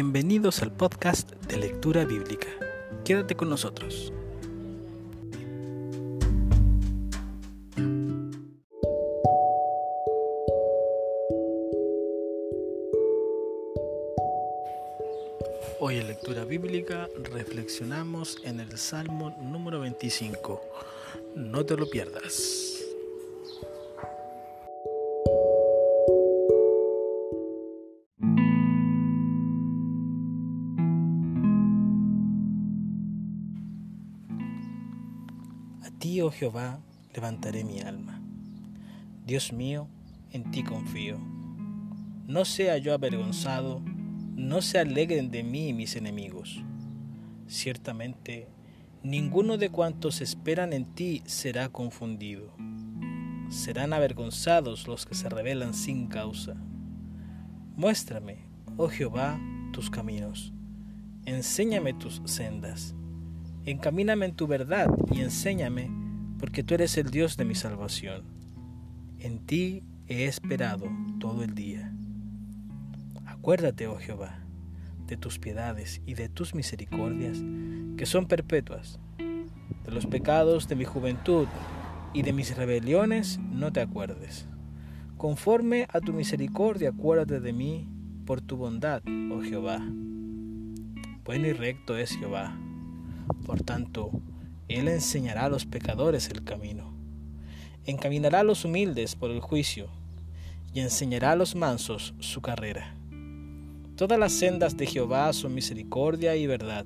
Bienvenidos al podcast de lectura bíblica. Quédate con nosotros. Hoy en lectura bíblica reflexionamos en el Salmo número 25. No te lo pierdas. A ti, oh Jehová, levantaré mi alma. Dios mío, en ti confío. No sea yo avergonzado, no se alegren de mí mis enemigos. Ciertamente, ninguno de cuantos esperan en ti será confundido. Serán avergonzados los que se rebelan sin causa. Muéstrame, oh Jehová, tus caminos. Enséñame tus sendas Encamíname en tu verdad y enséñame, porque tú eres el Dios de mi salvación. En ti he esperado todo el día. Acuérdate, oh Jehová, de tus piedades y de tus misericordias, que son perpetuas. De los pecados de mi juventud y de mis rebeliones no te acuerdes. Conforme a tu misericordia, acuérdate de mí por tu bondad, oh Jehová. Bueno y recto es Jehová por tanto, Él enseñará a los pecadores el camino, encaminará a los humildes por el juicio y enseñará a los mansos su carrera. Todas las sendas de Jehová son misericordia y verdad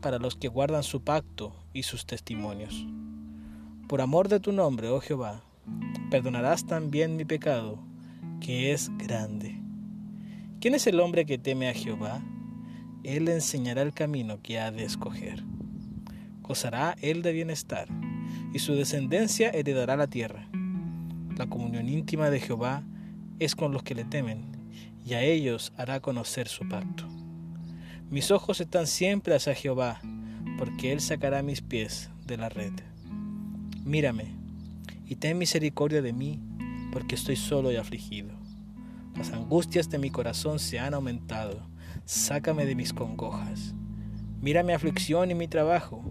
para los que guardan su pacto y sus testimonios. Por amor de tu nombre, oh Jehová, perdonarás también mi pecado, que es grande. ¿Quién es el hombre que teme a Jehová? Él enseñará el camino que ha de escoger gozará él de bienestar, y su descendencia heredará la tierra. La comunión íntima de Jehová es con los que le temen, y a ellos hará conocer su pacto. Mis ojos están siempre hacia Jehová, porque Él sacará mis pies de la red. Mírame, y ten misericordia de mí, porque estoy solo y afligido. Las angustias de mi corazón se han aumentado. Sácame de mis congojas. Mira mi aflicción y mi trabajo,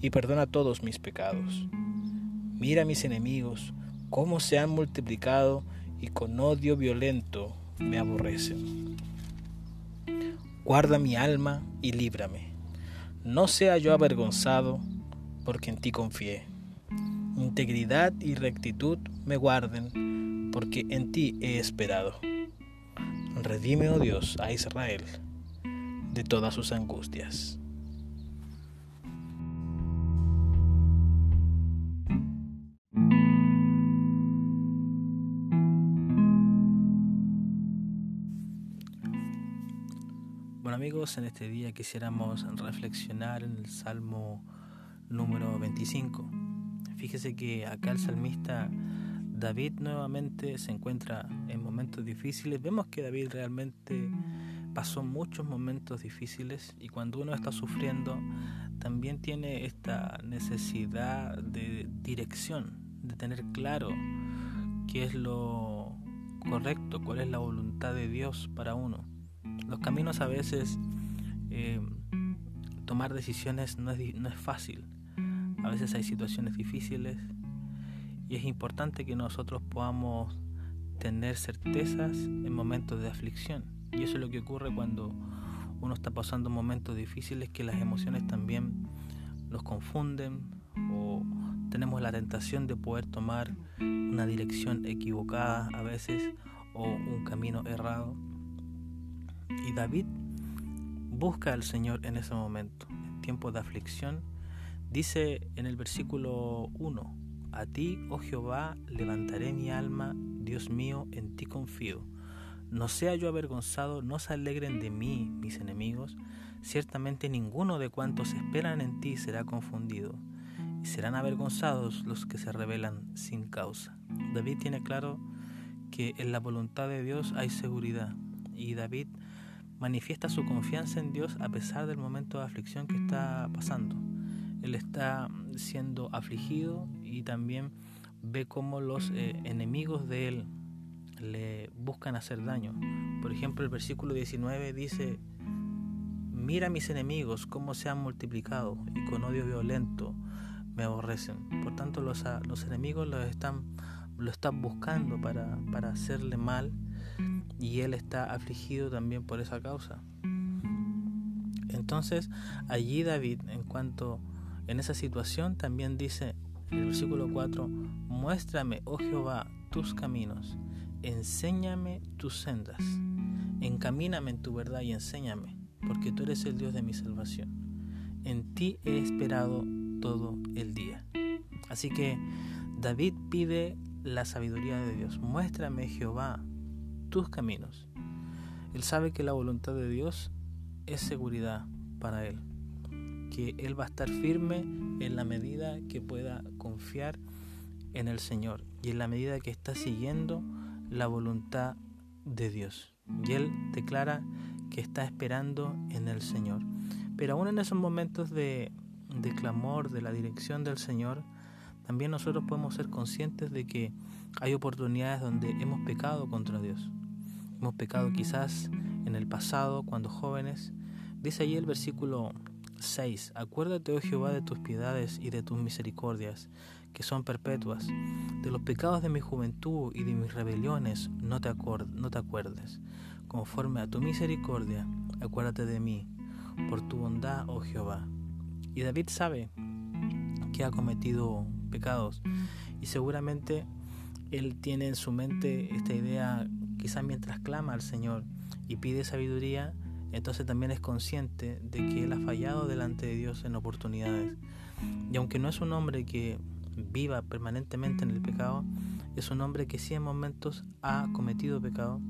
y perdona todos mis pecados. Mira mis enemigos, cómo se han multiplicado y con odio violento me aborrecen. Guarda mi alma y líbrame. No sea yo avergonzado, porque en ti confié. Integridad y rectitud me guarden, porque en ti he esperado. Redime, oh Dios, a Israel de todas sus angustias. Amigos, en este día quisiéramos reflexionar en el Salmo número 25. Fíjese que acá el salmista David nuevamente se encuentra en momentos difíciles. Vemos que David realmente pasó muchos momentos difíciles y cuando uno está sufriendo también tiene esta necesidad de dirección, de tener claro qué es lo correcto, cuál es la voluntad de Dios para uno. Los caminos a veces, eh, tomar decisiones no es, no es fácil. A veces hay situaciones difíciles y es importante que nosotros podamos tener certezas en momentos de aflicción. Y eso es lo que ocurre cuando uno está pasando momentos difíciles que las emociones también nos confunden o tenemos la tentación de poder tomar una dirección equivocada a veces o un camino errado. Y David busca al Señor en ese momento, en tiempo de aflicción. Dice en el versículo 1, A ti, oh Jehová, levantaré mi alma, Dios mío, en ti confío. No sea yo avergonzado, no se alegren de mí mis enemigos. Ciertamente ninguno de cuantos esperan en ti será confundido, y serán avergonzados los que se rebelan sin causa. David tiene claro que en la voluntad de Dios hay seguridad, y David manifiesta su confianza en Dios a pesar del momento de aflicción que está pasando. Él está siendo afligido y también ve cómo los eh, enemigos de él le buscan hacer daño. Por ejemplo, el versículo 19 dice, mira mis enemigos cómo se han multiplicado y con odio violento me aborrecen. Por tanto, los, enemigos lo están, buscando para hacerle mal y él está afligido también por esa causa. Entonces, allí David, en cuanto en esa situación, también dice en el versículo 4, muéstrame, oh Jehová, tus caminos, enséñame tus sendas, encamíname en tu verdad y enséñame, porque tú eres el Dios de mi salvación. En ti he esperado todo el día. Así que David pide la sabiduría de Dios. Muéstrame, Jehová, tus caminos. Él sabe que la voluntad de Dios es seguridad para él, que él va a estar firme en la medida que pueda confiar en el Señor y en la medida que está siguiendo la voluntad de Dios. Y él declara que está esperando en el Señor. Pero aún en esos momentos de, de clamor, de la dirección del Señor, también nosotros podemos ser conscientes de que hay oportunidades donde hemos pecado contra Dios. Hemos pecado quizás en el pasado, cuando jóvenes. Dice allí el versículo 6. Acuérdate, oh Jehová, de tus piedades y de tus misericordias, que son perpetuas. De los pecados de mi juventud y de mis rebeliones no te, no te acuerdes. Conforme a tu misericordia, acuérdate de mí, por tu bondad, oh Jehová. Y David sabe que ha cometido pecados y seguramente él tiene en su mente esta idea, quizás mientras clama al Señor y pide sabiduría, entonces también es consciente de que él ha fallado delante de Dios en oportunidades. Y aunque no es un hombre que viva permanentemente en el pecado, es un hombre que sí en momentos ha cometido pecado.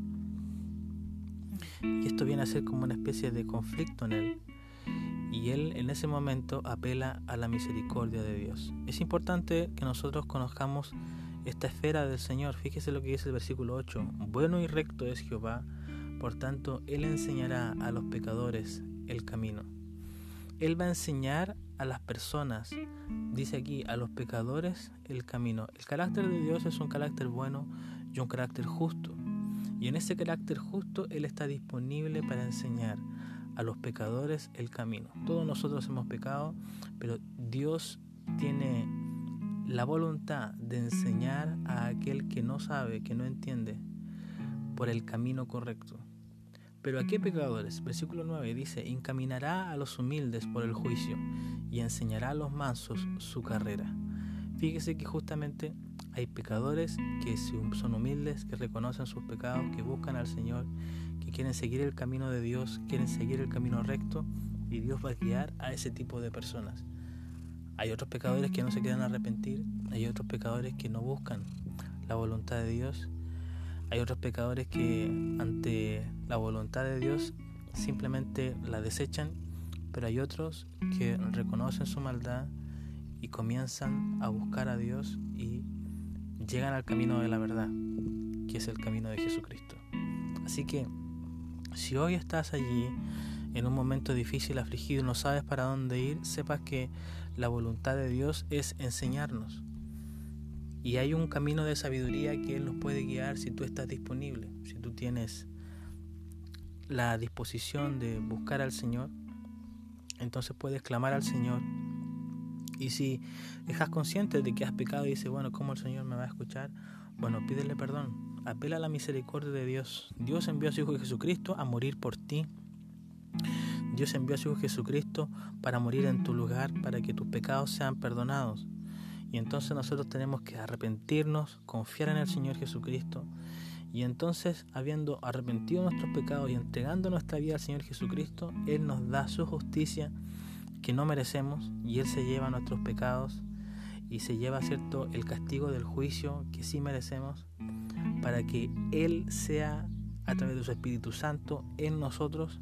Y esto viene a ser como una especie de conflicto en él y él en ese momento apela a la misericordia de Dios. Es importante que nosotros conozcamos esta esfera del Señor. Fíjese lo que dice el versículo 8. Bueno y recto es Jehová, por tanto Él enseñará a los pecadores el camino. Él va a enseñar a las personas, dice aquí, a los pecadores el camino. El carácter de Dios es un carácter bueno y un carácter justo. Y en ese carácter justo Él está disponible para enseñar a los pecadores el camino. Todos nosotros hemos pecado, pero Dios tiene la voluntad de enseñar a aquel que no sabe, que no entiende, por el camino correcto. Pero ¿a qué pecadores? Versículo 9 dice, encaminará a los humildes por el juicio y enseñará a los mansos su carrera. Fíjese que justamente hay pecadores que son humildes, que reconocen sus pecados, que buscan al Señor quieren seguir el camino de Dios, quieren seguir el camino recto y Dios va a guiar a ese tipo de personas. Hay otros pecadores que no se quieren arrepentir, hay otros pecadores que no buscan la voluntad de Dios, hay otros pecadores que ante la voluntad de Dios simplemente la desechan, pero hay otros que reconocen su maldad y comienzan a buscar a Dios y llegan al camino de la verdad, que es el camino de Jesucristo. Así que si hoy estás allí en un momento difícil, afligido no sabes para dónde ir, sepas que la voluntad de Dios es enseñarnos. Y hay un camino de sabiduría que Él nos puede guiar si tú estás disponible, si tú tienes la disposición de buscar al Señor, entonces puedes clamar al Señor. Y si estás consciente de que has pecado y dices, bueno, ¿cómo el Señor me va a escuchar? Bueno, pídele perdón, apela a la misericordia de Dios. Dios envió a su Hijo Jesucristo a morir por ti. Dios envió a su Hijo Jesucristo para morir en tu lugar, para que tus pecados sean perdonados. Y entonces nosotros tenemos que arrepentirnos, confiar en el Señor Jesucristo. Y entonces, habiendo arrepentido nuestros pecados y entregando nuestra vida al Señor Jesucristo, Él nos da su justicia que no merecemos y Él se lleva nuestros pecados y se lleva, cierto, el castigo del juicio que sí merecemos para que Él sea a través de su Espíritu Santo en nosotros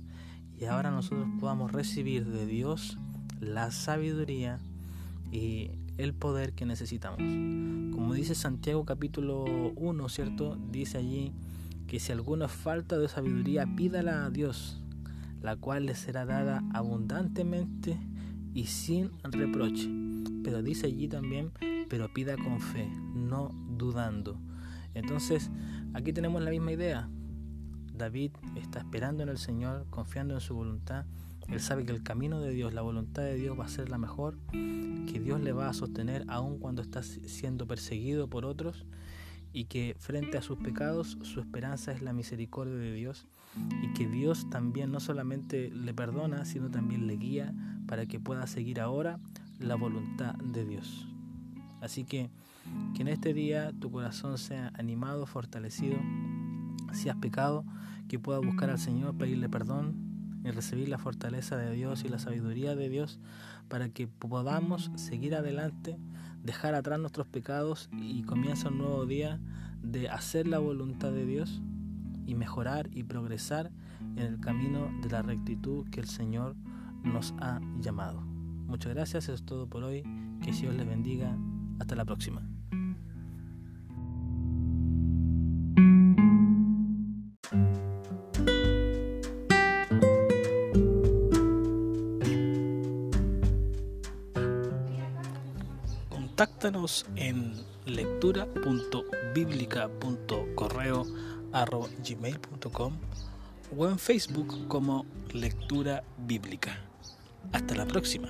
y ahora nosotros podamos recibir de Dios la sabiduría y el poder que necesitamos. Como dice Santiago capítulo 1, ¿cierto? Dice allí que si alguna falta de sabiduría, pídala a Dios, la cual le será dada abundantemente y sin reproche. Pero dice allí también, pero pida con fe, no dudando. Entonces, aquí tenemos la misma idea. David está esperando en el Señor, confiando en su voluntad Él sabe que el camino de Dios, la voluntad de Dios va a ser la mejor, que Dios le va a sostener aun cuando está siendo perseguido por otros y que frente a sus pecados su esperanza es la misericordia de Dios y que Dios también no solamente le perdona, sino también le guía para que pueda seguir ahora la voluntad de Dios. Así que que en este día tu corazón sea animado, fortalecido. Si has pecado, que puedas buscar al Señor, pedirle perdón y recibir la fortaleza de Dios y la sabiduría de Dios para que podamos seguir adelante, dejar atrás nuestros pecados y comienza un nuevo día de hacer la voluntad de Dios y mejorar y progresar en el camino de la rectitud que el Señor nos ha llamado. Muchas gracias, eso es todo por hoy. Que Dios les bendiga. Hasta la próxima. Contáctanos en lectura.biblica.correo.gmail.com o en Facebook como Lectura Bíblica. Hasta la próxima.